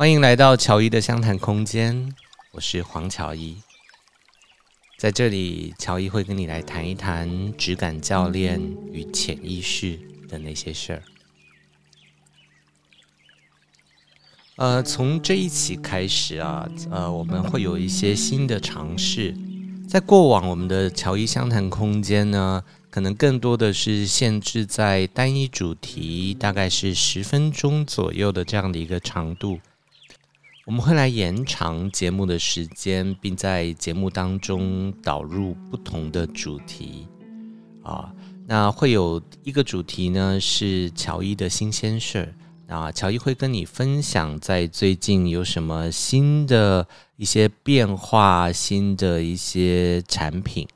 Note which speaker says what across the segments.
Speaker 1: 欢迎来到乔伊的相谈空间，我是黄乔伊。在这里，乔伊会跟你来谈一谈质感教练与潜意识的那些事儿。呃，从这一期开始啊，呃，我们会有一些新的尝试。在过往，我们的乔伊相谈空间呢，可能更多的是限制在单一主题，大概是十分钟左右的这样的一个长度。我们会来延长节目的时间，并在节目当中导入不同的主题啊。那会有一个主题呢，是乔伊的新鲜事儿啊。乔伊会跟你分享在最近有什么新的一些变化，新的一些产品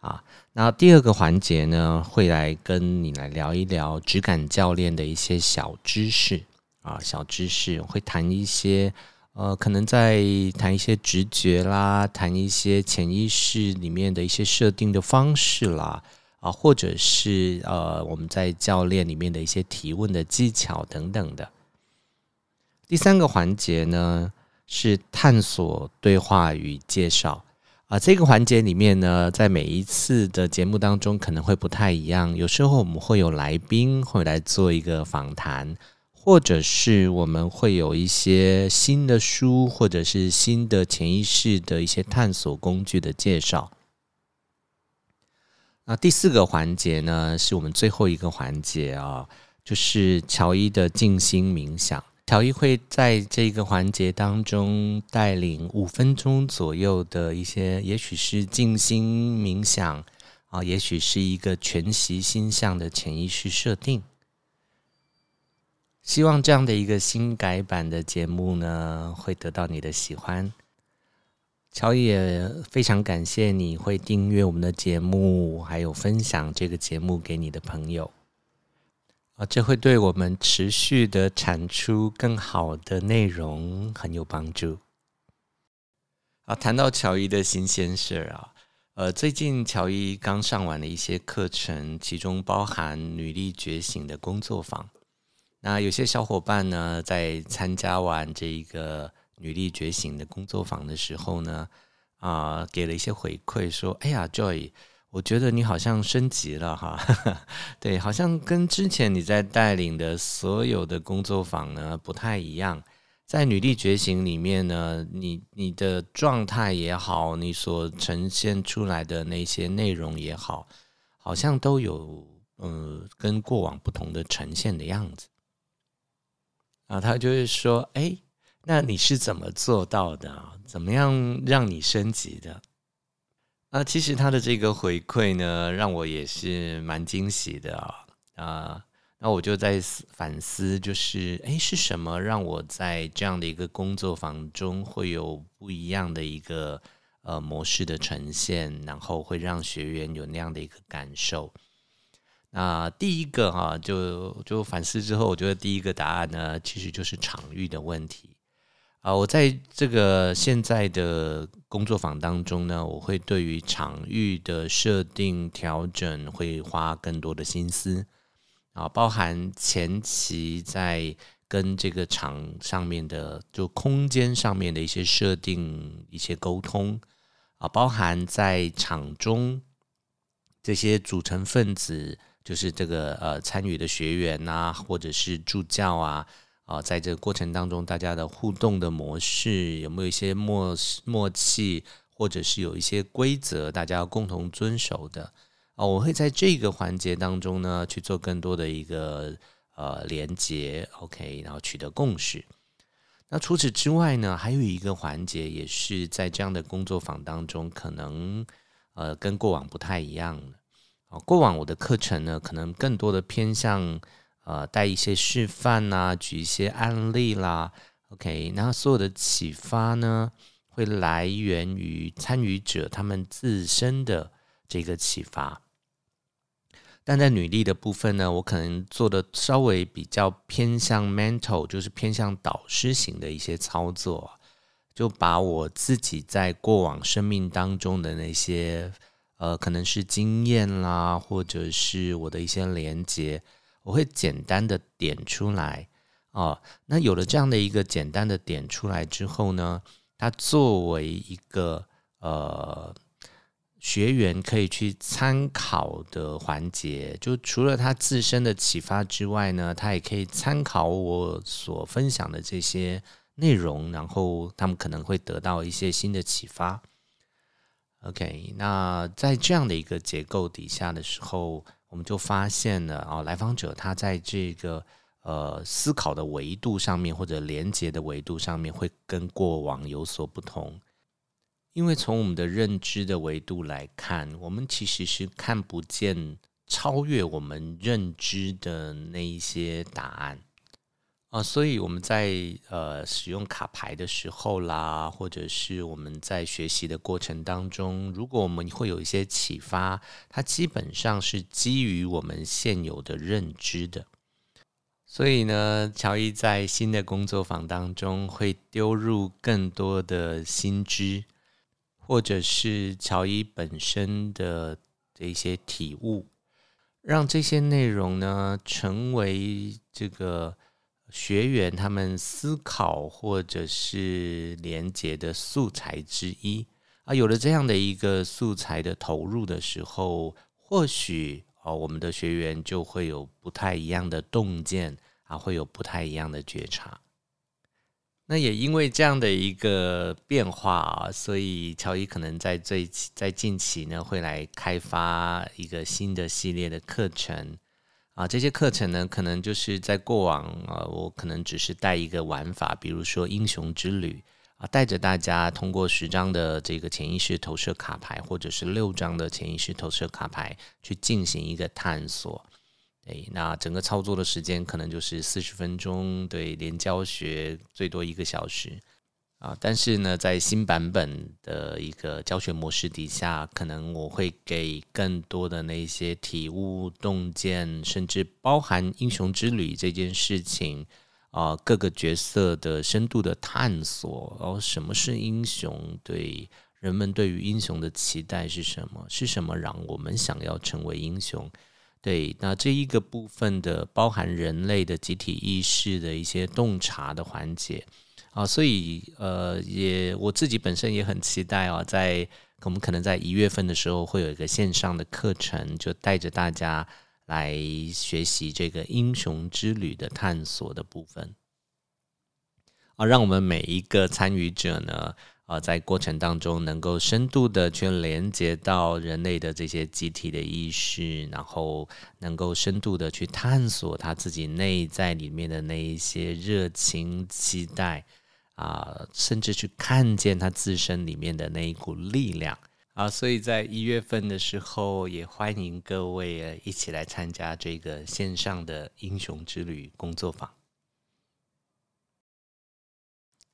Speaker 1: 啊。那第二个环节呢，会来跟你来聊一聊质感教练的一些小知识啊，小知识会谈一些。呃，可能在谈一些直觉啦，谈一些潜意识里面的一些设定的方式啦，啊，或者是呃，我们在教练里面的一些提问的技巧等等的。第三个环节呢，是探索对话与介绍啊，这个环节里面呢，在每一次的节目当中可能会不太一样，有时候我们会有来宾会来做一个访谈。或者是我们会有一些新的书，或者是新的潜意识的一些探索工具的介绍。那第四个环节呢，是我们最后一个环节啊，就是乔伊的静心冥想。乔伊会在这个环节当中带领五分钟左右的一些，也许是静心冥想啊，也许是一个全息心象的潜意识设定。希望这样的一个新改版的节目呢，会得到你的喜欢。乔伊也非常感谢你会订阅我们的节目，还有分享这个节目给你的朋友啊，这会对我们持续的产出更好的内容很有帮助。啊，谈到乔伊的新鲜事儿啊，呃，最近乔伊刚上完了一些课程，其中包含女力觉醒的工作坊。那有些小伙伴呢，在参加完这一个女力觉醒的工作坊的时候呢，啊、给了一些回馈，说：“哎呀，Joy，我觉得你好像升级了哈，对，好像跟之前你在带领的所有的工作坊呢不太一样。在女力觉醒里面呢，你你的状态也好，你所呈现出来的那些内容也好，好像都有嗯、跟过往不同的呈现的样子。”啊，他就会说：“哎，那你是怎么做到的？怎么样让你升级的？”啊，其实他的这个回馈呢，让我也是蛮惊喜的啊。啊，那我就在思反思，就是哎，是什么让我在这样的一个工作坊中会有不一样的一个呃模式的呈现，然后会让学员有那样的一个感受。那第一个哈，就就反思之后，我觉得第一个答案呢，其实就是场域的问题啊。我在这个现在的工作坊当中呢，我会对于场域的设定调整会花更多的心思啊，包含前期在跟这个场上面的就空间上面的一些设定、一些沟通啊，包含在场中这些组成分子。就是这个呃参与的学员呐、啊，或者是助教啊，啊、在这个过程当中，大家的互动的模式有没有一些默默契，或者是有一些规则，大家要共同遵守的啊、我会在这个环节当中呢，去做更多的一个呃连接，OK，然后取得共识。那除此之外呢，还有一个环节也是在这样的工作坊当中，可能呃跟过往不太一样的。过往我的课程呢，可能更多的偏向呃带一些示范呐、举一些案例啦，OK，那所有的启发呢，会来源于参与者他们自身的这个启发。但在女力的部分呢，我可能做的稍微比较偏向 mental，就是偏向导师型的一些操作，就把我自己在过往生命当中的那些。呃，可能是经验啦，或者是我的一些连接，我会简单的点出来哦，那有了这样的一个简单的点出来之后呢，它作为一个呃学员可以去参考的环节，就除了他自身的启发之外呢，他也可以参考我所分享的这些内容，然后他们可能会得到一些新的启发。OK，那在这样的一个结构底下的时候，我们就发现了啊，来访者他在这个。呃，思考的维度上面，或者连接的维度上面，会跟过往有所不同。因为从我们的认知的维度来看，我们其实是看不见超越我们认知的那一些答案啊、所以我们在呃使用卡牌的时候啦，或者是我们在学习的过程当中，如果我们会有一些启发，它基本上是基于我们现有的认知的。所以呢，乔伊在新的工作坊当中会丢入更多的新知，或者是乔伊本身的的一些体悟，让这些内容呢成为这个学员他们思考或者是连接的素材之一啊。有了这样的一个素材的投入的时候，或许。哦，我们的学员就会有不太一样的洞见啊，会有不太一样的觉察。那也因为这样的一个变化啊，所以乔伊可能在最在近期呢，会来开发一个新的系列的课程啊。这些课程呢，可能就是在过往啊，我可能只是带一个玩法，比如说英雄之旅。啊，带着大家通过十张的这个潜意识投射卡牌，或者是六张的潜意识投射卡牌，去进行一个探索。对，那整个操作的时间可能就是四十分钟，对，连教学最多一个小时。啊，但是呢，在新版本的一个教学模式底下，可能我会给更多的那些体悟、洞见，甚至包含英雄之旅这件事情。啊，各个角色的深度的探索，然后什么是英雄？对人们对于英雄的期待是什么？是什么让我们想要成为英雄？对，那这一个部分的包含人类的集体意识的一些洞察的环节啊，所以呃，也我自己本身也很期待啊，在我们可能在一月份的时候会有一个线上的课程，就带着大家。来学习这个英雄之旅的探索的部分啊，让我们每一个参与者呢，啊，在过程当中能够深度的去连接到人类的这些集体的意识，然后能够深度的去探索他自己内在里面的那一些热情、期待啊，甚至去看见他自身里面的那一股力量。啊，所以在一月份的时候，也欢迎各位一起来参加这个线上的英雄之旅工作坊。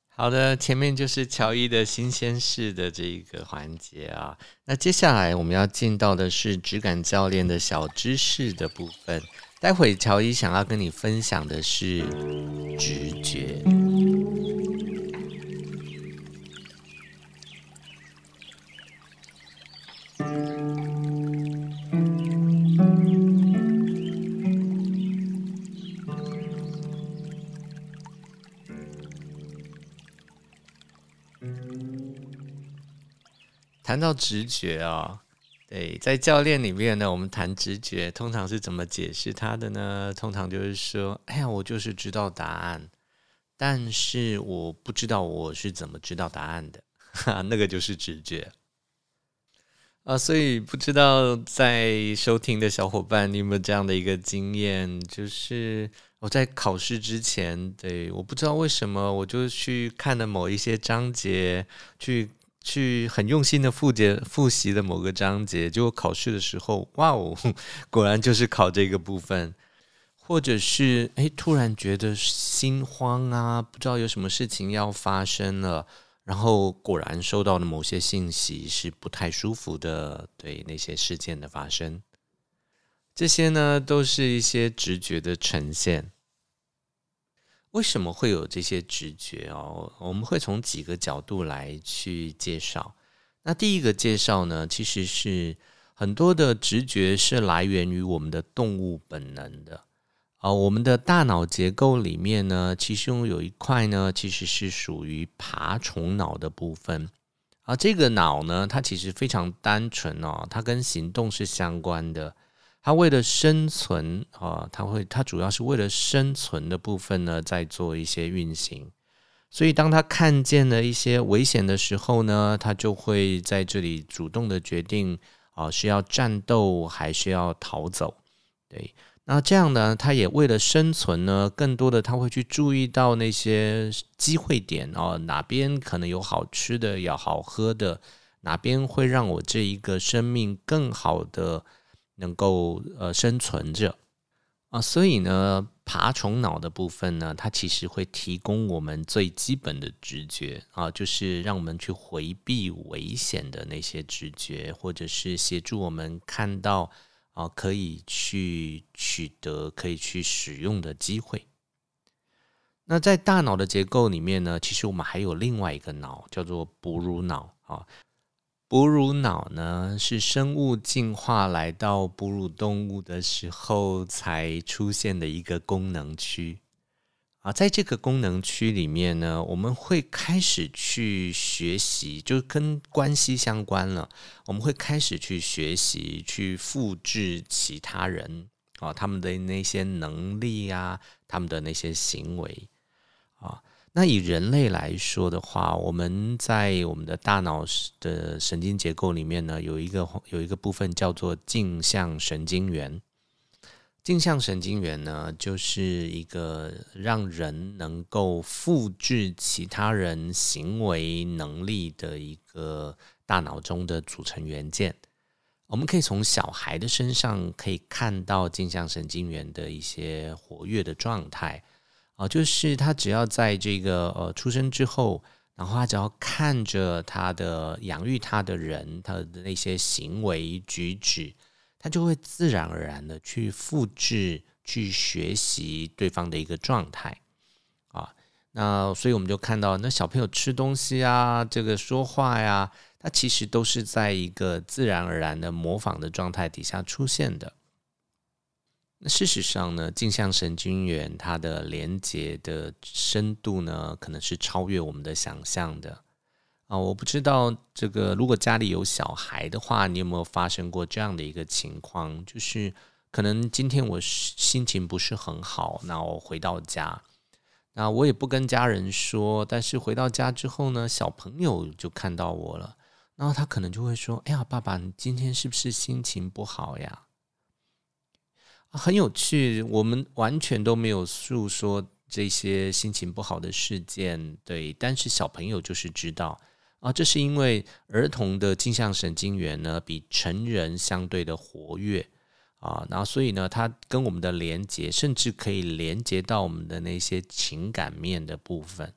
Speaker 1: 好的，前面就是乔伊的新鲜事的这一个环节啊，那接下来我们要进到的是质感教练的小知识的部分。待会乔伊想要跟你分享的是直觉。谈到直觉啊，对，在教练里面呢，我们谈直觉，通常是怎么解释它的呢？通常就是说，哎呀，我就是知道答案，但是我不知道我是怎么知道答案的，哈，那个就是直觉啊。所以不知道在收听的小伙伴，你有没有这样的一个经验？就是我在考试之前，对，我不知道为什么，我就去看了某一些章节，去。去很用心的复习复习的某个章节，结果考试的时候，哇哦，果然就是考这个部分，或者是诶，突然觉得心慌啊，不知道有什么事情要发生了，然后果然收到的某些信息是不太舒服的，对那些事件的发生，这些呢都是一些直觉的呈现。为什么会有这些直觉哦？我们会从几个角度来去介绍。那第一个介绍呢，其实是很多的直觉是来源于我们的动物本能的。呃，我们的大脑结构里面呢，其中有一块呢，其实是属于爬虫脑的部分。啊、这个脑呢，它其实非常单纯哦，它跟行动是相关的。它为了生存啊，它会，它主要是为了生存的部分呢，在做一些运行。所以，当它看见了一些危险的时候呢，它就会在这里主动的决定啊，是要战斗还是要逃走。对。那这样呢，他也为了生存呢，更多的他会去注意到那些机会点哦，哪边可能有好吃的、有好喝的，哪边会让我这一个生命更好的能够呃生存着啊。所以呢，爬虫脑的部分呢，它其实会提供我们最基本的直觉啊，就是让我们去回避危险的那些直觉，或者是协助我们看到。啊，可以去取得、可以去使用的机会。那在大脑的结构里面呢，其实我们还有另外一个脑，叫做哺乳脑啊。哺乳脑呢，是生物进化来到哺乳动物的时候才出现的一个功能区。啊，在这个功能区里面呢，我们会开始去学习，就跟关系相关了。我们会开始去学习，去复制其他人啊，他们的那些能力啊，他们的那些行为啊。那以人类来说的话，我们在我们的大脑的神经结构里面呢，有一个有一个部分叫做镜像神经元。镜像神经元呢，就是一个让人能够复制其他人行为能力的一个大脑中的组成元件。我们可以从小孩的身上可以看到镜像神经元的一些活跃的状态啊，就是他只要在这个呃出生之后，然后他只要看着他的养育他的人，他的那些行为举止。他就会自然而然的去复制、去学习对方的一个状态啊。那所以我们就看到，那小朋友吃东西啊，这个说话呀，他其实都是在一个自然而然的模仿的状态底下出现的。那事实上呢，镜像神经元它的连接的深度呢，可能是超越我们的想象的。啊，我不知道这个，如果家里有小孩的话，你有没有发生过这样的一个情况？就是可能今天我心情不是很好，那我回到家，那我也不跟家人说，但是回到家之后呢，小朋友就看到我了，然后他可能就会说：“哎呀，爸爸，你今天是不是心情不好呀？”很有趣，我们完全都没有诉说这些心情不好的事件，对，但是小朋友就是知道。啊，这是因为儿童的镜像神经元呢，比成人相对的活跃啊，然后所以呢，它跟我们的连接，甚至可以连接到我们的那些情感面的部分。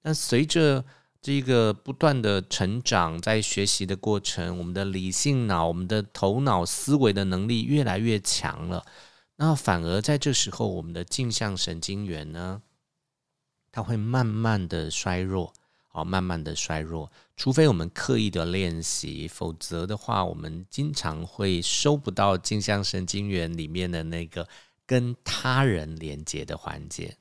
Speaker 1: 那随着这个不断的成长，在学习的过程，我们的理性脑、我们的头脑思维的能力越来越强了，那反而在这时候，我们的镜像神经元呢，它会慢慢的衰弱。好，慢慢的衰弱，除非我们刻意的练习，否则的话，我们经常会收不到镜像神经元里面的那个跟他人连接的环节。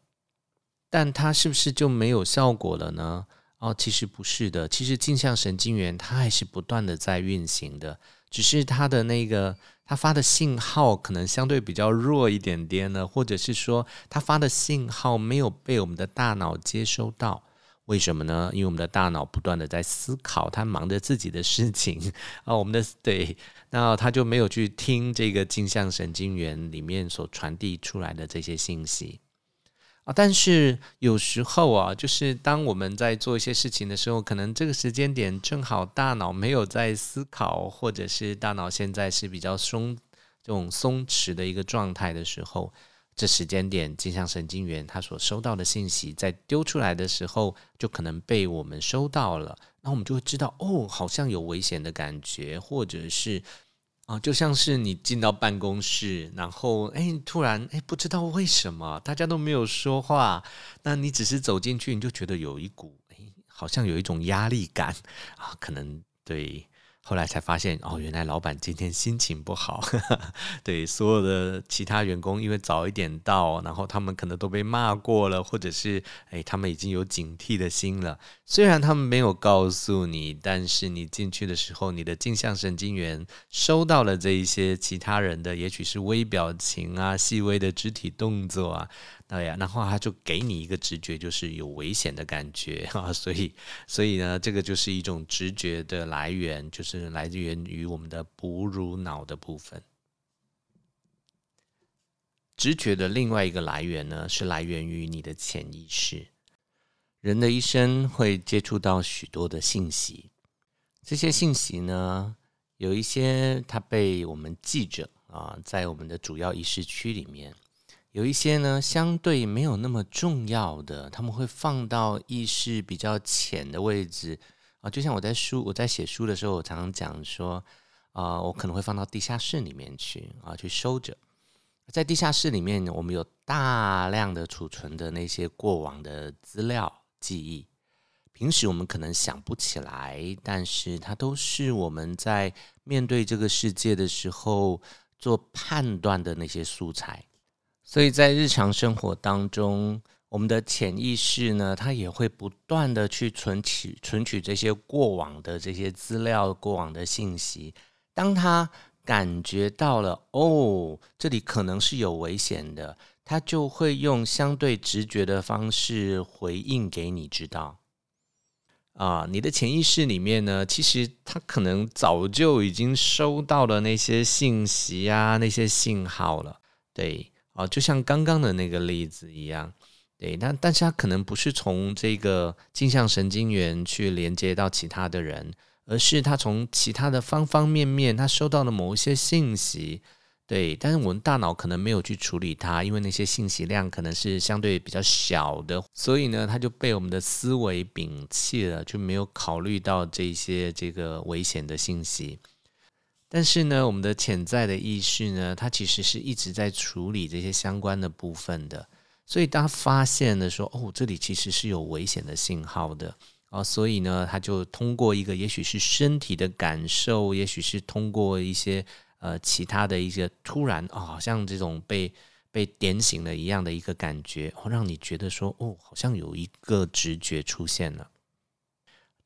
Speaker 1: 但它是不是就没有效果了呢？哦，其实不是的，其实镜像神经元它还是不断的在运行的，只是它的那个它发的信号可能相对比较弱一点点呢，或者是说它发的信号没有被我们的大脑接收到。为什么呢？因为我们的大脑不断的在思考，他忙着自己的事情 啊，我们的对，那他就没有去听这个镜像神经元里面所传递出来的这些信息啊。但是有时候啊，就是当我们在做一些事情的时候，可能这个时间点正好大脑没有在思考，或者是大脑现在是比较松这种松弛的一个状态的时候。这时间点，镜像神经元它所收到的信息，在丢出来的时候，就可能被我们收到了。然后我们就会知道，哦，好像有危险的感觉，或者是啊，就像是你进到办公室，然后哎，突然哎，不知道为什么大家都没有说话，那你只是走进去，你就觉得有一股哎，好像有一种压力感 啊，可能对。后来才发现，哦，原来老板今天心情不好。对，所有的其他员工因为早一点到，然后他们可能都被骂过了，或者是诶，他们已经有警惕的心了。虽然他们没有告诉你，但是你进去的时候，你的镜像神经元收到了这一些其他人的，也许是微表情啊、细微的肢体动作啊。对呀，然后他就给你一个直觉，就是有危险的感觉啊，所以，所以呢，这个就是一种直觉的来源，就是来源于我们的哺乳脑的部分。直觉的另外一个来源呢，是来源于你的潜意识。人的一生会接触到许多的信息，这些信息呢，有一些它被我们记着啊，在我们的主要意识区里面。有一些呢，相对没有那么重要的，他们会放到意识比较浅的位置啊。就像我在书，我在写书的时候，我常常讲说，啊，我可能会放到地下室里面去啊，去收着。在地下室里面，我们有大量的储存的那些过往的资料记忆，平时我们可能想不起来，但是它都是我们在面对这个世界的时候做判断的那些素材。所以在日常生活当中，我们的潜意识呢，它也会不断的去存取、存取这些过往的这些资料、过往的信息。当他感觉到了哦，这里可能是有危险的，他就会用相对直觉的方式回应给你知道。啊，你的潜意识里面呢，其实他可能早就已经收到了那些信息啊，那些信号了，对。哦，就像刚刚的那个例子一样，对，那但是他可能不是从这个镜像神经元去连接到其他的人，而是他从其他的方方面面，他收到了某一些信息，对，但是我们大脑可能没有去处理它，因为那些信息量可能是相对比较小的，所以呢，他就被我们的思维摒弃了，就没有考虑到这些这个危险的信息。但是呢，我们的潜在的意识呢，它其实是一直在处理这些相关的部分的。所以当发现的说，哦，这里其实是有危险的信号的啊，所以呢，他就通过一个也许是身体的感受，也许是通过一些呃其他的一些突然啊，好像这种被被点醒了一样的一个感觉，哦，让你觉得说，哦，好像有一个直觉出现了。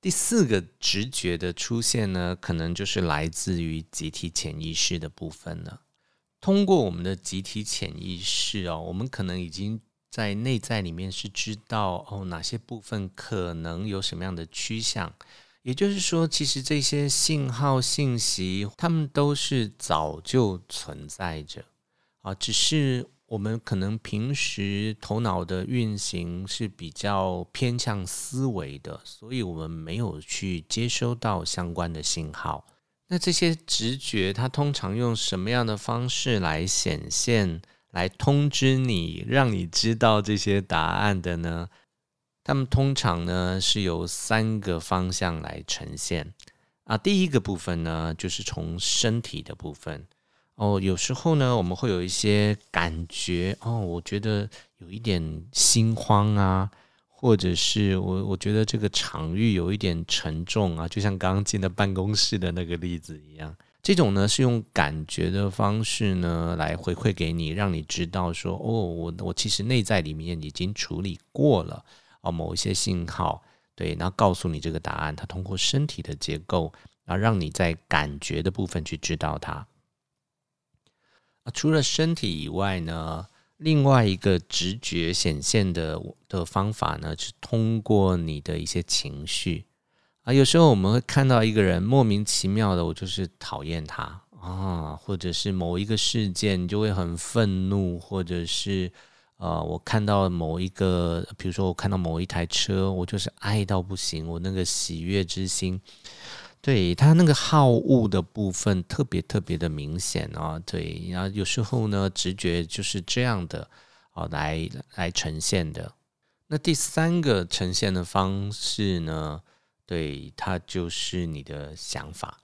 Speaker 1: 第四个直觉的出现呢，可能就是来自于集体潜意识的部分了。通过我们的集体潜意识哦，我们可能已经在内在里面是知道哦，哪些部分可能有什么样的趋向。也就是说，其实这些信号信息，它们都是早就存在着啊，只是。我们可能平时头脑的运行是比较偏向思维的，所以我们没有去接收到相关的信号。那这些直觉，它通常用什么样的方式来显现，来通知你，让你知道这些答案的呢？他们通常呢是由三个方向来呈现啊。第一个部分呢，就是从身体的部分。哦，有时候呢，我们会有一些感觉哦，我觉得有一点心慌啊，或者是我我觉得这个场域有一点沉重啊，就像刚刚进的办公室的那个例子一样。这种呢是用感觉的方式呢来回馈给你，让你知道说，哦，我我其实内在里面已经处理过了哦，某一些信号，对，然后告诉你这个答案，它通过身体的结构，然后让你在感觉的部分去知道它。啊除了身体以外呢，另外一个直觉显现的的方法呢，是通过你的一些情绪啊。有时候我们会看到一个人莫名其妙的，我就是讨厌他啊，或者是某一个事件，你就会很愤怒，或者是呃，我看到某一个，比如说我看到某一台车，我就是爱到不行，我那个喜悦之心。对，他那个好恶的部分特别特别的明显啊，对，然后有时候呢，直觉就是这样的啊，来来呈现的。那第三个呈现的方式呢，对，它就是你的想法。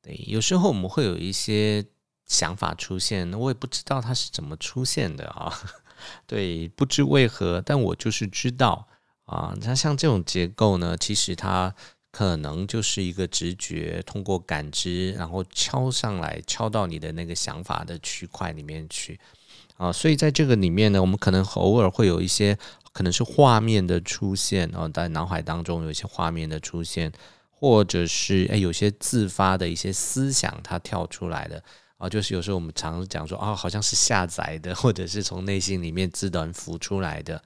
Speaker 1: 对，有时候我们会有一些想法出现，我也不知道它是怎么出现的啊，对，不知为何，但我就是知道啊。那像这种结构呢，其实它。可能就是一个直觉，通过感知，然后敲上来，敲到你的那个想法的区块里面去啊。所以在这个里面呢，我们可能偶尔会有一些可能是画面的出现啊，在脑海当中有一些画面的出现，或者是诶有些自发的一些思想它跳出来的啊，就是有时候我们常常讲说啊，好像是下载的，或者是从内心里面自然浮出来的。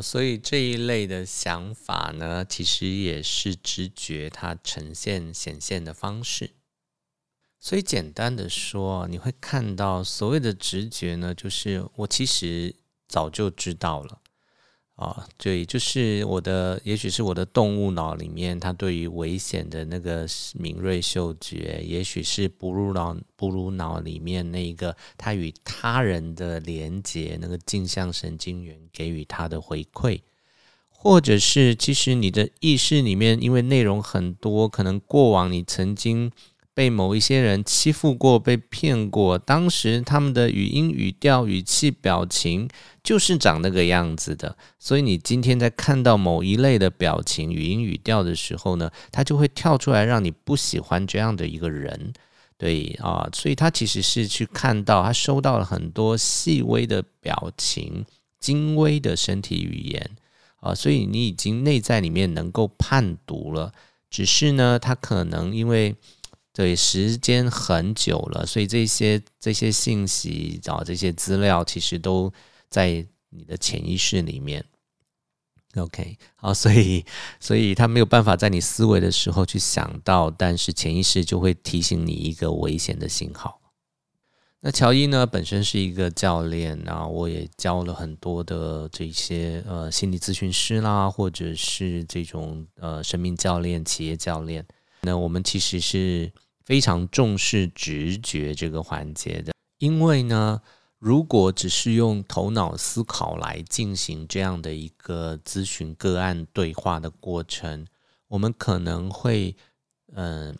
Speaker 1: 所以这一类的想法呢，其实也是直觉它呈现显现的方式。所以简单的说，你会看到所谓的直觉呢，就是我其实早就知道了。啊，对，就是我的，也许是我的动物脑里面，它对于危险的那个敏锐嗅觉，也许是哺乳脑哺乳脑里面那一个它与他人的连接，那个镜像神经元给予它的回馈，或者是其实你的意识里面，因为内容很多，可能过往你曾经。被某一些人欺负过，被骗过，当时他们的语音、语调、语气、表情就是长那个样子的。所以你今天在看到某一类的表情、语音、语调的时候呢，它就会跳出来，让你不喜欢这样的一个人。对啊，所以他其实是去看到，他收到了很多细微的表情、精微的身体语言啊，所以你已经内在里面能够判读了。只是呢，他可能因为。对，时间很久了，所以这些这些信息找这些资料，其实都在你的潜意识里面。OK，好，所以所以他没有办法在你思维的时候去想到，但是潜意识就会提醒你一个危险的信号。那乔伊呢，本身是一个教练，然后我也教了很多的这些呃心理咨询师啦，或者是这种呃生命教练、企业教练。那我们其实是。非常重视直觉这个环节的，因为呢，如果只是用头脑思考来进行这样的一个咨询个案对话的过程，我们可能会，嗯、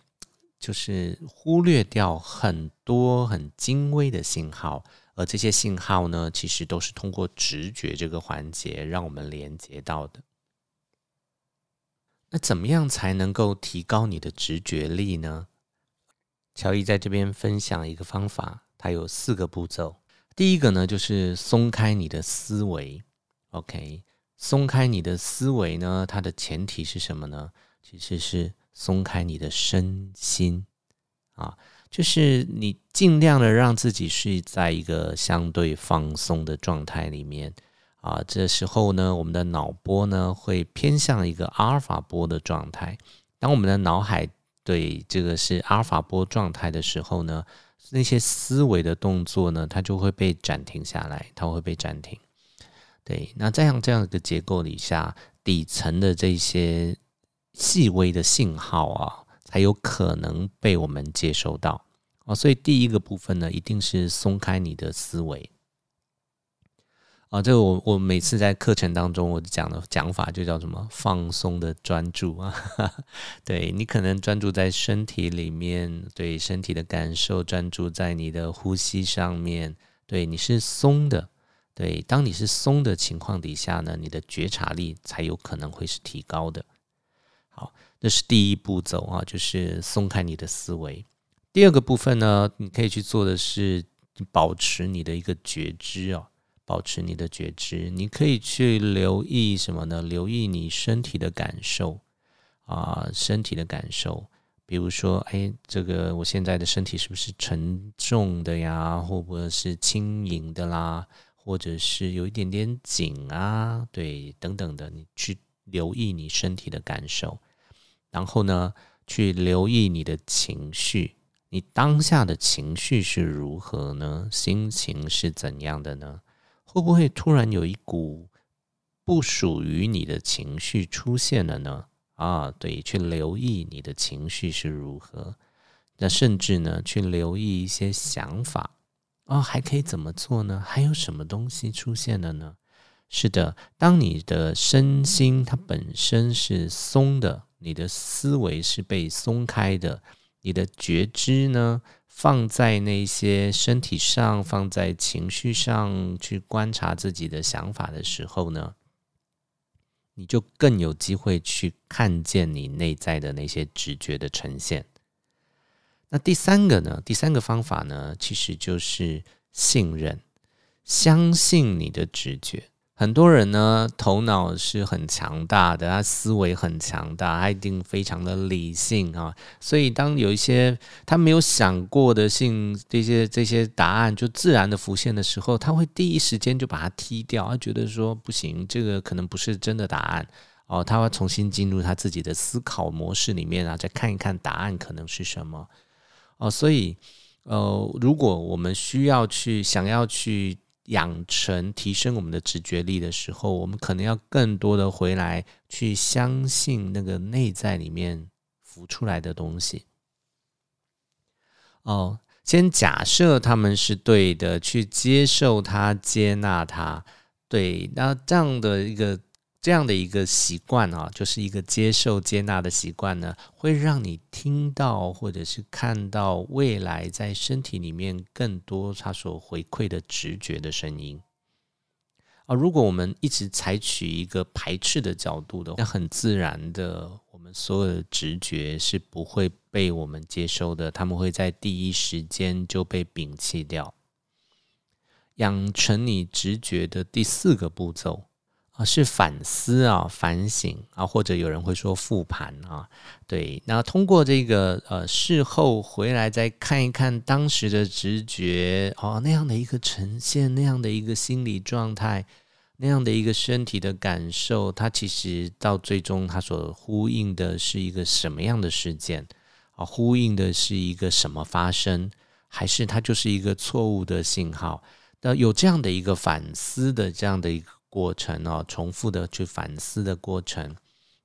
Speaker 1: 就是忽略掉很多很精微的信号，而这些信号呢，其实都是通过直觉这个环节让我们连接到的。那怎么样才能够提高你的直觉力呢？乔伊在这边分享一个方法，它有四个步骤。第一个呢，就是松开你的思维。OK，松开你的思维呢，它的前提是什么呢？其实是松开你的身心啊，就是你尽量的让自己是在一个相对放松的状态里面啊。这时候呢，我们的脑波呢会偏向一个阿尔法波的状态。当我们的脑海对，这个是阿尔法波状态的时候呢，那些思维的动作呢，它就会被暂停下来，它会被暂停。对，那这样这样一个结构底下，底层的这些细微的信号啊，才有可能被我们接收到啊。所以第一个部分呢，一定是松开你的思维。啊，这个我我每次在课程当中我讲的讲法就叫什么放松的专注啊，对，你可能专注在身体里面，对身体的感受，专注在你的呼吸上面，对，你是松的，对，当你是松的情况底下呢，你的觉察力才有可能会是提高的。好，这是第一步骤啊，就是松开你的思维。第二个部分呢，你可以去做的是保持你的一个觉知啊。保持你的觉知，你可以去留意什么呢？留意你身体的感受啊，身体的感受。比如说，哎，这个我现在的身体是不是沉重的呀？或者是轻盈的啦？或者是有一点点紧啊？对，等等的，你去留意你身体的感受，然后呢，去留意你的情绪，你当下的情绪是如何呢？心情是怎样的呢？会不会突然有一股不属于你的情绪出现了呢？啊，对，去留意你的情绪是如何。那甚至呢，去留意一些想法。哦，还可以怎么做呢？还有什么东西出现了呢？是的，当你的身心它本身是松的，你的思维是被松开的，你的觉知呢，放在那些身体上，放在情绪上去观察自己的想法的时候呢，你就更有机会去看见你内在的那些直觉的呈现。那第三个呢？第三个方法呢，其实就是信任，相信你的直觉。很多人呢，头脑是很强大的，他思维很强大，他一定非常的理性啊。所以，当有一些他没有想过的性这些这些答案就自然的浮现的时候，他会第一时间就把它踢掉，他觉得说不行，这个可能不是真的答案哦。他会重新进入他自己的思考模式里面啊，再看一看答案可能是什么哦。所以，呃，如果我们需要去想要去。养成提升我们的直觉力的时候，我们可能要更多的回来去相信那个内在里面浮出来的东西。哦，先假设他们是对的，去接受他，接纳他，对，那这样的一个。这样的一个习惯啊，就是一个接受接纳的习惯呢，会让你听到或者是看到未来在身体里面更多他所回馈的直觉的声音啊。如果我们一直采取一个排斥的角度的话，那很自然的，我们所有的直觉是不会被我们接收的，他们会在第一时间就被摒弃掉。养成你直觉的第四个步骤。啊，是反思啊，反省啊，或者有人会说复盘啊，对。那通过这个呃事后回来再看一看当时的直觉哦，那样的一个呈现，那样的一个心理状态，那样的一个身体的感受，它其实到最终它所呼应的是一个什么样的事件啊？呼应的是一个什么发生，还是它就是一个错误的信号？那有这样的一个反思的这样的一个。过程哦，重复的去反思的过程，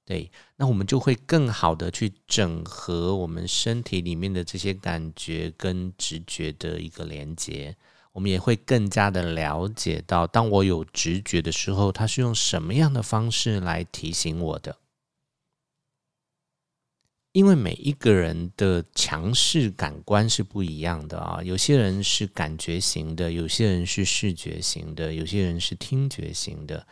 Speaker 1: 对，那我们就会更好的去整合我们身体里面的这些感觉跟直觉的一个连接，我们也会更加的了解到，当我有直觉的时候，它是用什么样的方式来提醒我的。因为每一个人的强势感官是不一样的啊，有些人是感觉型的，有些人是视觉型的，有些人是听觉型的，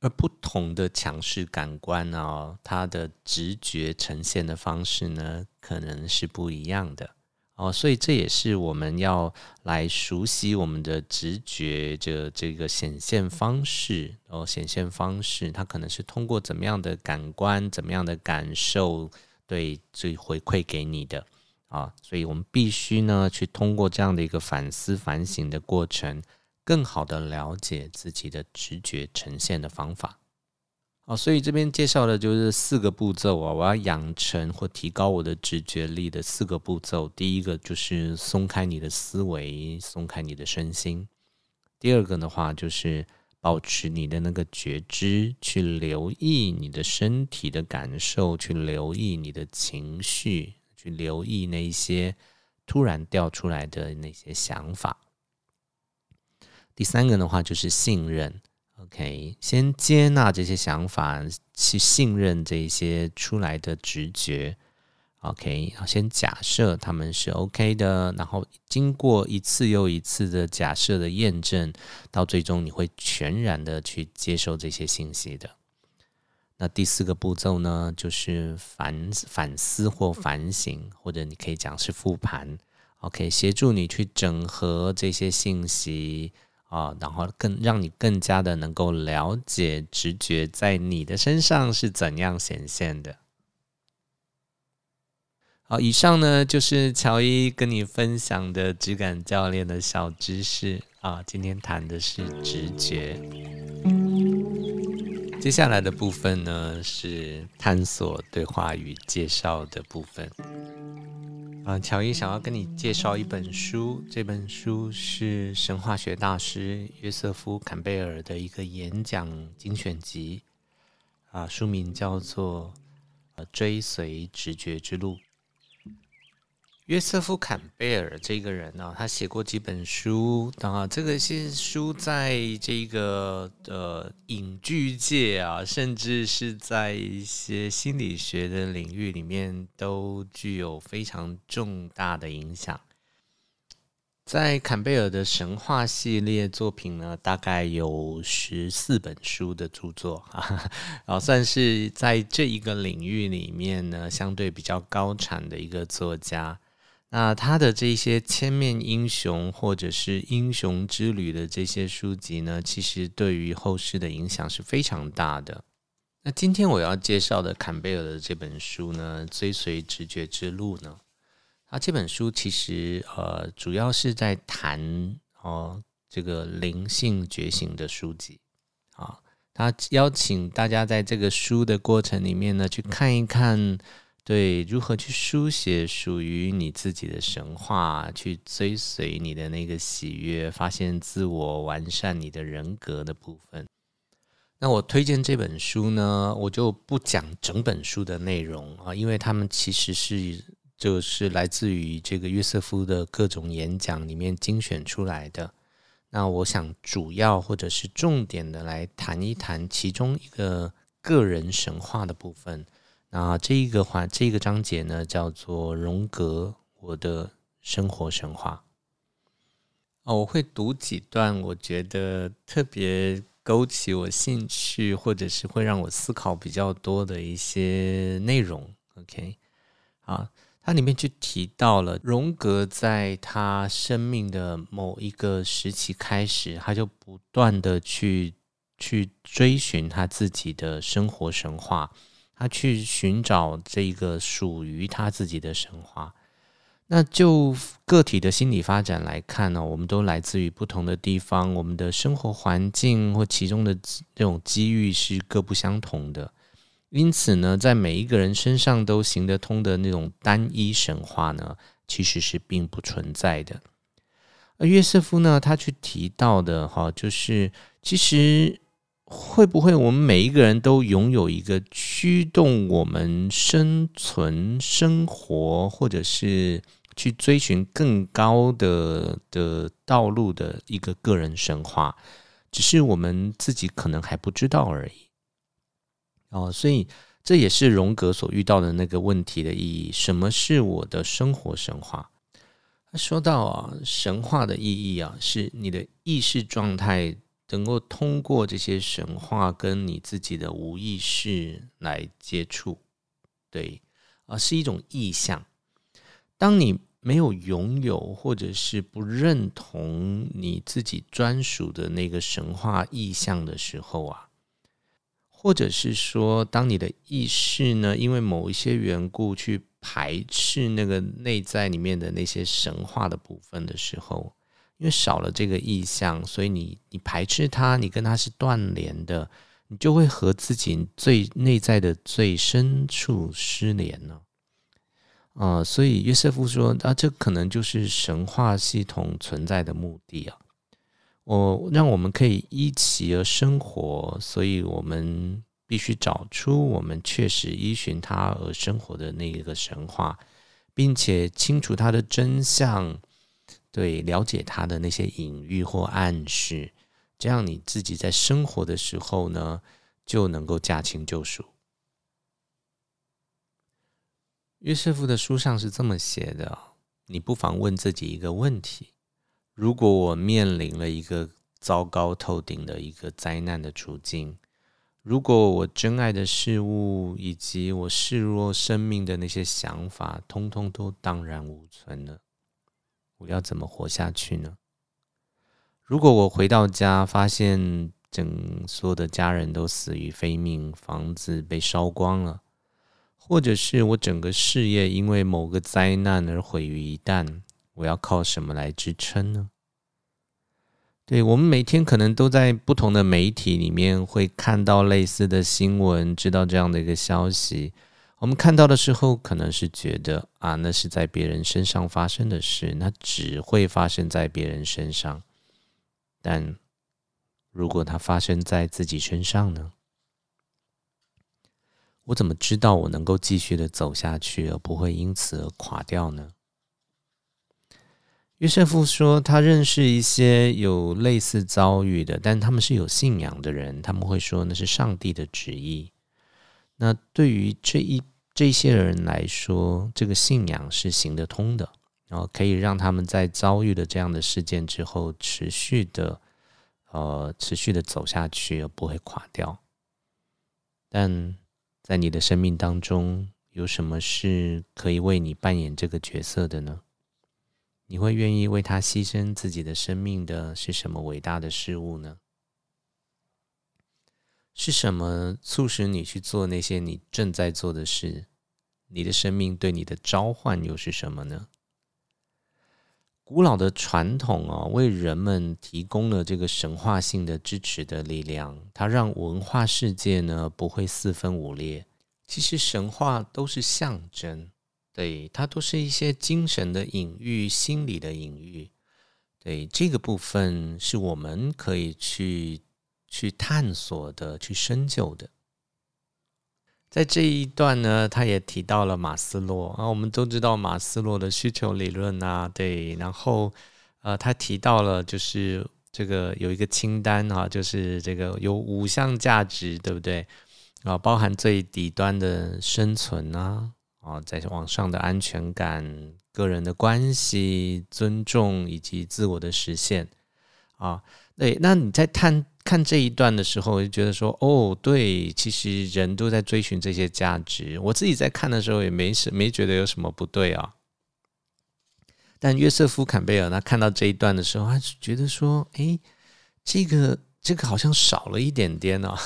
Speaker 1: 而不同的强势感官啊，它的直觉呈现的方式呢，可能是不一样的哦，所以这也是我们要来熟悉我们的直觉的这个显现方式哦，显现方式它可能是通过怎么样的感官，怎么样的感受。对，最回馈给你的啊，所以我们必须呢，去通过这样的一个反思反省的过程，更好的了解自己的直觉呈现的方法。好，所以这边介绍的就是四个步骤啊，我要养成或提高我的直觉力的四个步骤。第一个就是松开你的思维，松开你的身心。第二个的话就是。保持你的那个觉知，去留意你的身体的感受，去留意你的情绪，去留意那些突然掉出来的那些想法。第三个的话就是信任，OK，先接纳这些想法，去信任这些出来的直觉。OK，先假设他们是 OK 的，然后经过一次又一次的假设的验证，到最终你会全然的去接受这些信息的。那第四个步骤呢，就是反反思或反省，或者你可以讲是复盘。OK，协助你去整合这些信息啊，然后更让你更加的能够了解直觉在你的身上是怎样显现的。好，以上呢就是乔伊跟你分享的质感教练的小知识啊。今天谈的是直觉，接下来的部分呢是探索对话与介绍的部分。啊，乔伊想要跟你介绍一本书，这本书是神话学大师约瑟夫·坎贝尔的一个演讲精选集啊，书名叫做《追随直觉之路》。约瑟夫·坎贝尔这个人呢、他写过几本书啊，这个些书在这个呃影剧界啊，甚至是在一些心理学的领域里面，都具有非常重大的影响。在坎贝尔的神话系列作品呢，大概有十四本书的著作啊，然后算是在这一个领域里面呢，相对比较高产的一个作家。那他的这些千面英雄或者是英雄之旅的这些书籍呢，其实对于后世的影响是非常大的。那今天我要介绍的坎贝尔的这本书呢，《追随直觉之路》呢。啊，这本书其实呃，主要是在谈哦这个灵性觉醒的书籍啊。他邀请大家在这个书的过程里面呢，去看一看，对如何去书写属于你自己的神话，去追随你的那个喜悦，发现自我，完善你的人格的部分。那我推荐这本书呢，我就不讲整本书的内容啊，因为他们其实是。就是来自于这个约瑟夫的各种演讲里面精选出来的。那我想主要或者是重点的来谈一谈其中一个个人神话的部分。那这一个话这个章节呢，叫做荣格我的生活神话。哦，我会读几段我觉得特别勾起我兴趣，或者是会让我思考比较多的一些内容。OK，啊。它里面就提到了荣格在他生命的某一个时期开始，他就不断的去去追寻他自己的生活神话，他去寻找这个属于他自己的神话。那就个体的心理发展来看呢，我们都来自于不同的地方，我们的生活环境或其中的这种机遇是各不相同的。因此呢，在每一个人身上都行得通的那种单一神话呢，其实是并不存在的。而约瑟夫呢，他去提到的哈，就是其实会不会我们每一个人都拥有一个驱动我们生存、生活，或者是去追寻更高的的道路的一个个人神话，只是我们自己可能还不知道而已。哦，所以这也是荣格所遇到的那个问题的意义。什么是我的生活神话？他说到啊，神话的意义啊，是你的意识状态能够通过这些神话跟你自己的无意识来接触，对，啊，是一种意向。当你没有拥有或者是不认同你自己专属的那个神话意向的时候啊。或者是说，当你的意识呢，因为某一些缘故去排斥那个内在里面的那些神话的部分的时候，因为少了这个意象，所以你你排斥它，你跟它是断联的，你就会和自己最内在的最深处失联了。啊、所以约瑟夫说，啊，这可能就是神话系统存在的目的啊。我让我们可以依其而生活，所以我们必须找出我们确实依循它而生活的那一个神话，并且清楚它的真相，对，了解他的那些隐喻或暗示，这样你自己在生活的时候呢，就能够驾轻就熟。约瑟夫的书上是这么写的，你不妨问自己一个问题。如果我面临了一个糟糕透顶的一个灾难的处境，如果我珍爱的事物以及我视若生命的那些想法，通通都荡然无存了，我要怎么活下去呢？如果我回到家，发现整所有的家人都死于非命，房子被烧光了，或者是我整个事业因为某个灾难而毁于一旦。我要靠什么来支撑呢？对，我们每天可能都在不同的媒体里面会看到类似的新闻，知道这样的一个消息。我们看到的时候，可能是觉得啊，那是在别人身上发生的事，那只会发生在别人身上。但如果它发生在自己身上呢？我怎么知道我能够继续的走下去，而不会因此而垮掉呢？约瑟夫说，他认识一些有类似遭遇的，但他们是有信仰的人，他们会说那是上帝的旨意。那对于这一这些人来说，这个信仰是行得通的然后可以让他们在遭遇了这样的事件之后，持续的呃持续的走下去，而不会垮掉。但在你的生命当中，有什么是可以为你扮演这个角色的呢？你会愿意为他牺牲自己的生命的是什么伟大的事物呢？是什么促使你去做那些你正在做的事？你的生命对你的召唤又是什么呢？古老的传统啊，为人们提供了这个神话性的支持的力量，它让文化世界呢不会四分五裂。其实神话都是象征，对，它都是一些精神的隐喻、心理的隐喻。对，这个部分是我们可以去去探索的、去深究的。在这一段呢，他也提到了马斯洛啊，我们都知道马斯洛的需求理论啊，对，然后呃，他提到了就是这个有一个清单啊，就是这个有五项价值，对不对？啊，包含最底端的生存啊，啊，在网上的安全感、个人的关系、尊重以及自我的实现啊。对，那你在探看这一段的时候，就觉得说，哦，对，其实人都在追寻这些价值。我自己在看的时候也没什没觉得有什么不对啊。但约瑟夫·坎贝尔他看到这一段的时候，他是觉得说，哎，这个这个好像少了一点点哦。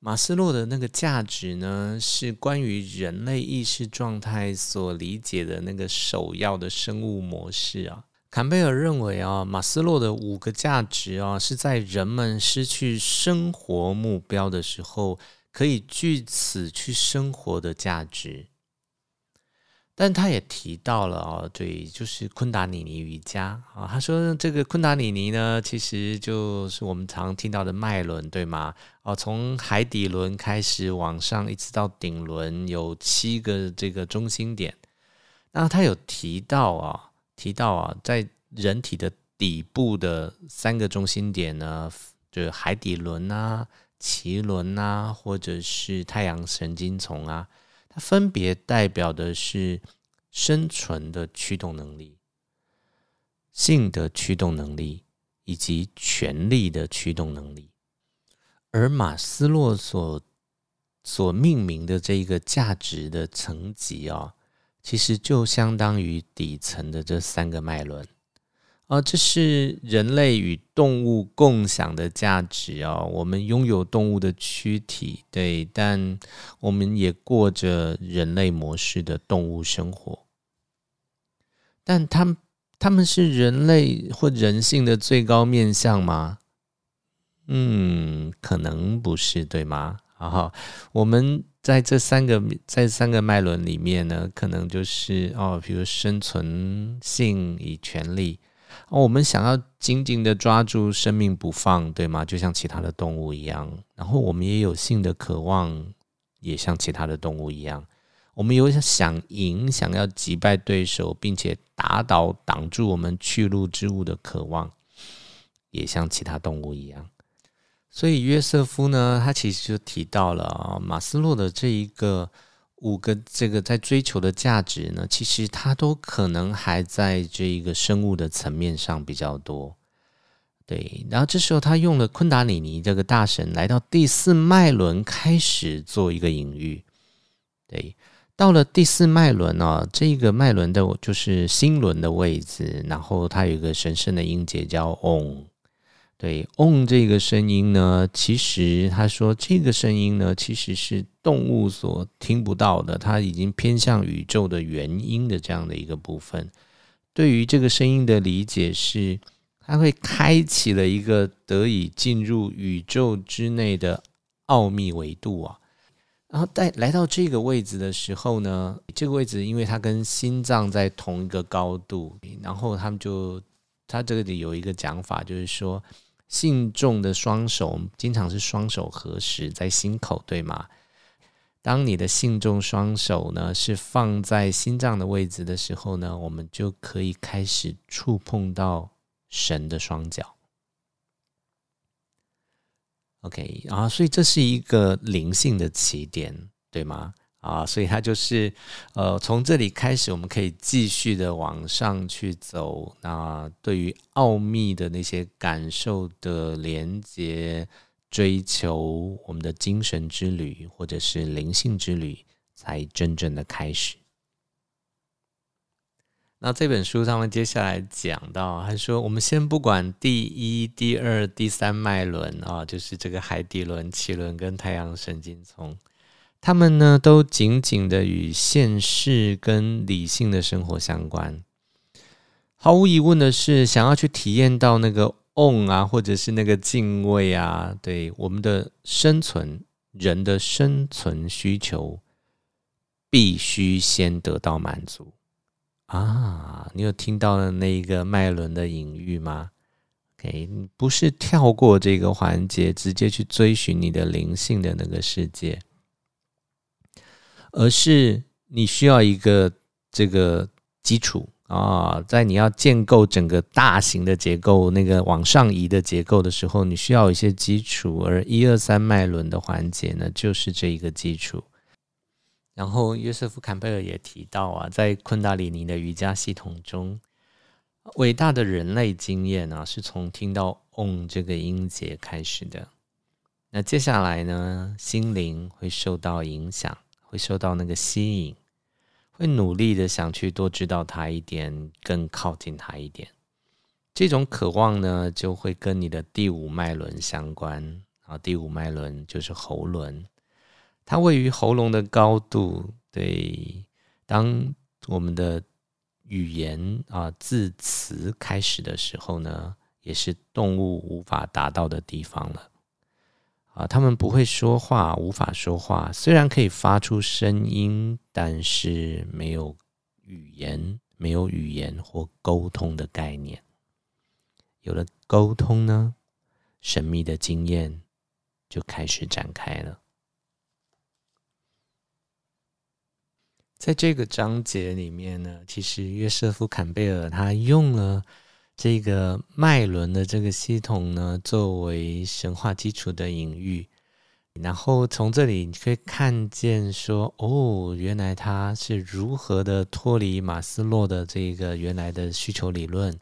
Speaker 1: 马斯洛的那个价值呢，是关于人类意识状态所理解的那个首要的生物模式啊。坎贝尔认为啊，马斯洛的五个价值啊，是在人们失去生活目标的时候，可以据此去生活的价值。但他也提到了哦，对，就是昆达里尼瑜伽啊。他说这个昆达里尼呢，其实就是我们常听到的脉轮，对吗？哦，从海底轮开始往上，一直到顶轮，有七个这个中心点。那他有提到啊，提到啊，在人体的底部的三个中心点呢，就是海底轮啊、脐轮啊，或者是太阳神经丛啊。它分别代表的是生存的驱动能力、性的驱动能力以及权力的驱动能力，而马斯洛所所命名的这一个价值的层级啊，其实就相当于底层的这三个脉轮。啊，这是人类与动物共享的价值哦！我们拥有动物的躯体，对，但我们也过着人类模式的动物生活。但他们他们是人类或人性的最高面向吗？嗯，可能不是，对吗？好好，我们在这三个在三个脉轮里面呢，可能就是哦，比如生存、性与权利。哦，我们想要紧紧的抓住生命不放，对吗？就像其他的动物一样。然后我们也有性的渴望，也像其他的动物一样。我们有想赢、想要击败对手，并且打倒、挡住我们去路之物的渴望，也像其他动物一样。所以约瑟夫呢，他其实就提到了啊，马斯洛的这一个。五个这个在追求的价值呢，其实他都可能还在这一个生物的层面上比较多。对，然后这时候他用了昆达里尼这个大神来到第四脉轮开始做一个隐喻。对，到了第四脉轮呢，这个脉轮的就是心轮的位置，然后它有一个神圣的音节叫嗡。对，嗡这个声音呢，其实他说这个声音呢，其实是动物所听不到的，它已经偏向宇宙的原因的这样的一个部分。对于这个声音的理解是，它会开启了一个得以进入宇宙之内的奥秘维度啊。然后在来到这个位置的时候呢，这个位置因为它跟心脏在同一个高度，然后他们就他这里有一个讲法，就是说。信众的双手经常是双手合十在心口，对吗？当你的信众双手呢是放在心脏的位置的时候呢，我们就可以开始触碰到神的双脚。OK，啊所以这是一个灵性的起点，对吗？啊，所以它就是呃，从这里开始，我们可以继续的往上去走。那对于奥秘的那些感受的连接、追求，我们的精神之旅或者是灵性之旅，才真正的开始。那这本书上面接下来讲到，他说我们先不管第一、第二、第三脉轮啊，就是这个海底轮、脐轮跟太阳神经丛。他们呢，都紧紧的与现世跟理性的生活相关。毫无疑问的是，想要去体验到那个 on 啊，或者是那个敬畏啊，对我们的生存，人的生存需求，必须先得到满足啊！你有听到了那一个脉轮的隐喻吗？OK，不是跳过这个环节，直接去追寻你的灵性的那个世界。而是你需要一个这个基础啊，在你要建构整个大型的结构，那个往上移的结构的时候，你需要一些基础，而一二三脉轮的环节呢，就是这一个基础。然后约瑟夫·坎贝尔也提到啊，在昆达里尼的瑜伽系统中，伟大的人类经验啊，是从听到 Om 这个音节开始的。那接下来呢，心灵会受到影响。会受到那个吸引，会努力的想去多知道他一点，更靠近他一点。这种渴望呢，就会跟你的第五脉轮相关。啊，第五脉轮就是喉轮，它位于喉咙的高度。对，当我们的语言啊字词开始的时候呢，也是动物无法达到的地方了。啊，他们不会说话，无法说话。虽然可以发出声音，但是没有语言，没有语言或沟通的概念。有了沟通呢，神秘的经验就开始展开了。在这个章节里面呢，其实约瑟夫·坎贝尔他用了。这个脉轮的这个系统呢，作为神话基础的隐喻，然后从这里你可以看见说，哦，原来他是如何的脱离马斯洛的这个原来的需求理论，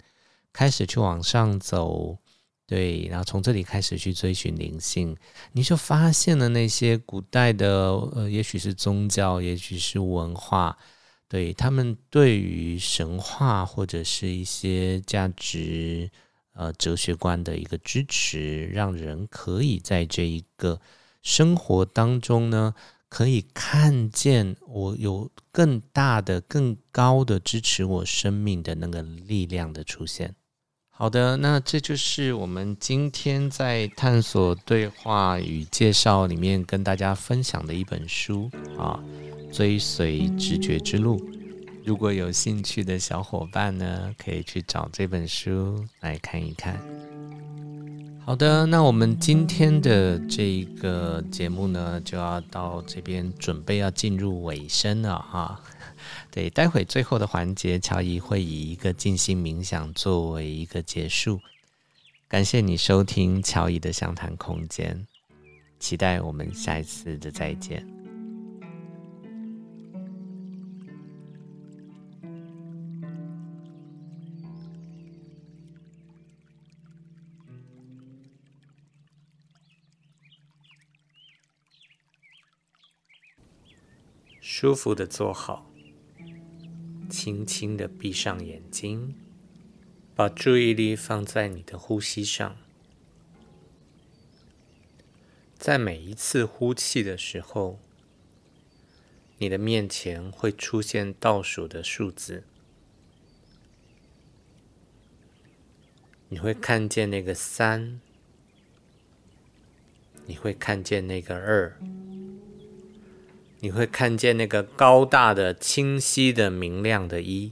Speaker 1: 开始去往上走，对，然后从这里开始去追寻灵性，你就发现了那些古代的，呃，也许是宗教，也许是文化。对，他们对于神话或者是一些价值、呃哲学观的一个支持，让人可以在这一个生活当中呢，可以看见我有更大的、更高的支持我生命的那个力量的出现。好的，那这就是我们今天在探索对话与介绍里面跟大家分享的一本书啊，《追随直觉之路》。如果有兴趣的小伙伴呢，可以去找这本书来看一看。好的，那我们今天的这个节目呢，就要到这边准备要进入尾声了哈。对，待会最后的环节，乔怡会以一个静心冥想作为一个结束。感谢你收听乔怡的相谈空间，期待我们下一次的再见。舒服的坐好。轻轻的闭上眼睛，把注意力放在你的呼吸上。在每一次呼气的时候，你的面前会出现倒数的数字。你会看见那个三，你会看见那个二。你会看见那个高大的、清晰的、明亮的一。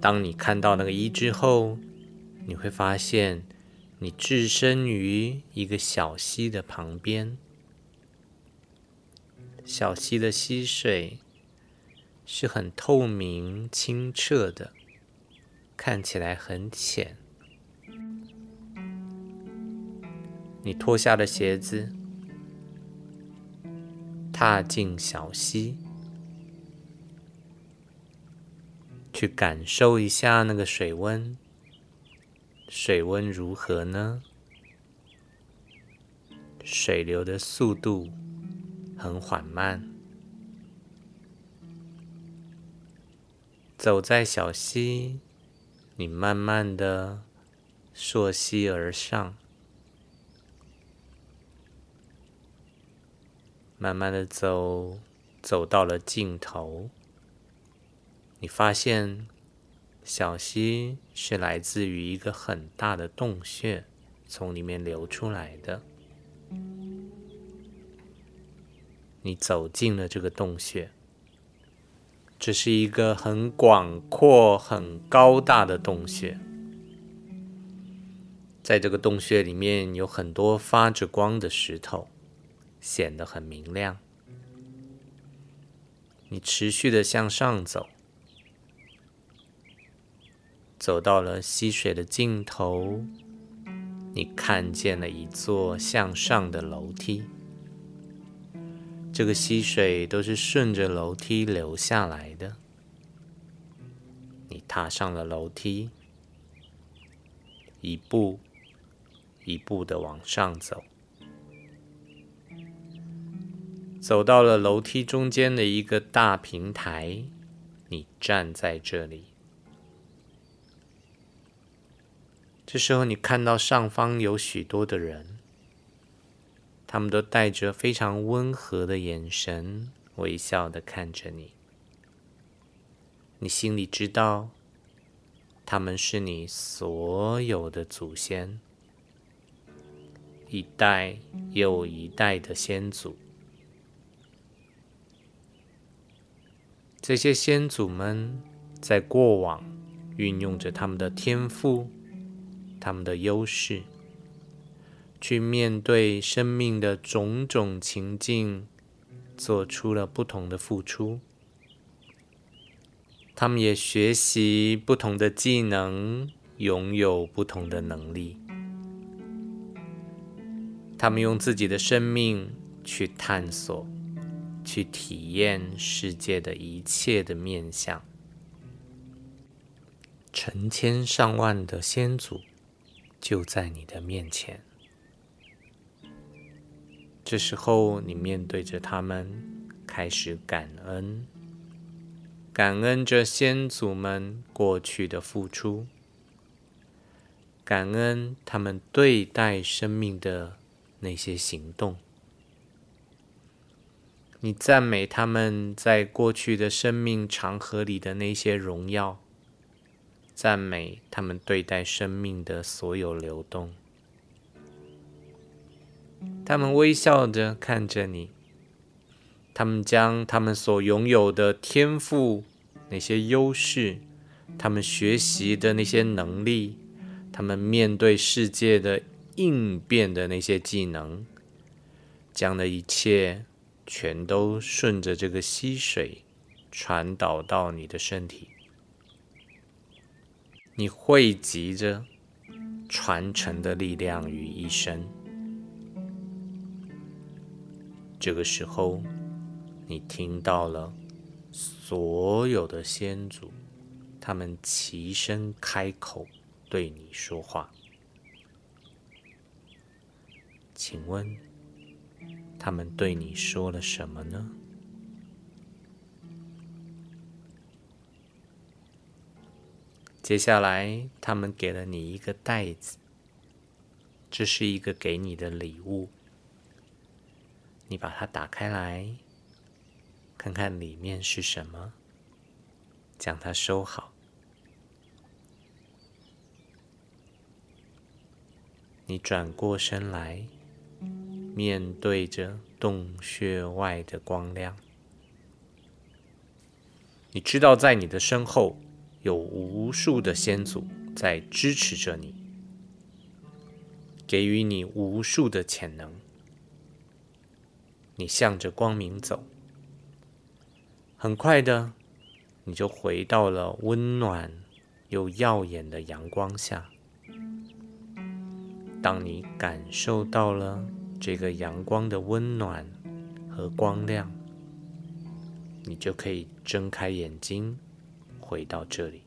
Speaker 1: 当你看到那个一之后，你会发现你置身于一个小溪的旁边。小溪的溪水是很透明、清澈的，看起来很浅。你脱下了鞋子。踏进小溪，去感受一下那个水温。水温如何呢？水流的速度很缓慢。走在小溪，你慢慢的溯溪而上，慢慢的走，走到了尽头，你发现。小溪是来自于一个很大的洞穴，从里面流出来的。你走进了这个洞穴，这是一个很广阔、很高大的洞穴。在这个洞穴里面有很多发着光的石头，显得很明亮。你持续的向上走。走到了溪水的尽头，你看见了一座向上的楼梯。这个溪水都是顺着楼梯流下来的。你踏上了楼梯，一步一步的往上走，走到了楼梯中间的一个大平台，你站在这里。这时候，你看到上方有许多的人，他们都带着非常温和的眼神，微笑的看着你。你心里知道，他们是你所有的祖先，一代又一代的先祖。这些先祖们在过往运用着他们的天赋。他们的优势，去面对生命的种种情境，做出了不同的付出。他们也学习不同的技能，拥有不同的能力。他们用自己的生命去探索，去体验世界的一切的面向。成千上万的先祖。就在你的面前，这时候你面对着他们，开始感恩，感恩着先祖们过去的付出，感恩他们对待生命的那些行动，你赞美他们在过去的生命长河里的那些荣耀。赞美他们对待生命的所有流动，他们微笑着看着你，他们将他们所拥有的天赋、那些优势，他们学习的那些能力，他们面对世界的应变的那些技能，将的一切全都顺着这个溪水传导到你的身体。你汇集着传承的力量于一身。这个时候，你听到了所有的先祖，他们齐声开口对你说话。请问，他们对你说了什么呢？接下来，他们给了你一个袋子，这是一个给你的礼物。你把它打开来，看看里面是什么，将它收好。你转过身来，面对着洞穴外的光亮，你知道，在你的身后。有无数的先祖在支持着你，给予你无数的潜能。你向着光明走，很快的，你就回到了温暖又耀眼的阳光下。当你感受到了这个阳光的温暖和光亮，你就可以睁开眼睛回到这里。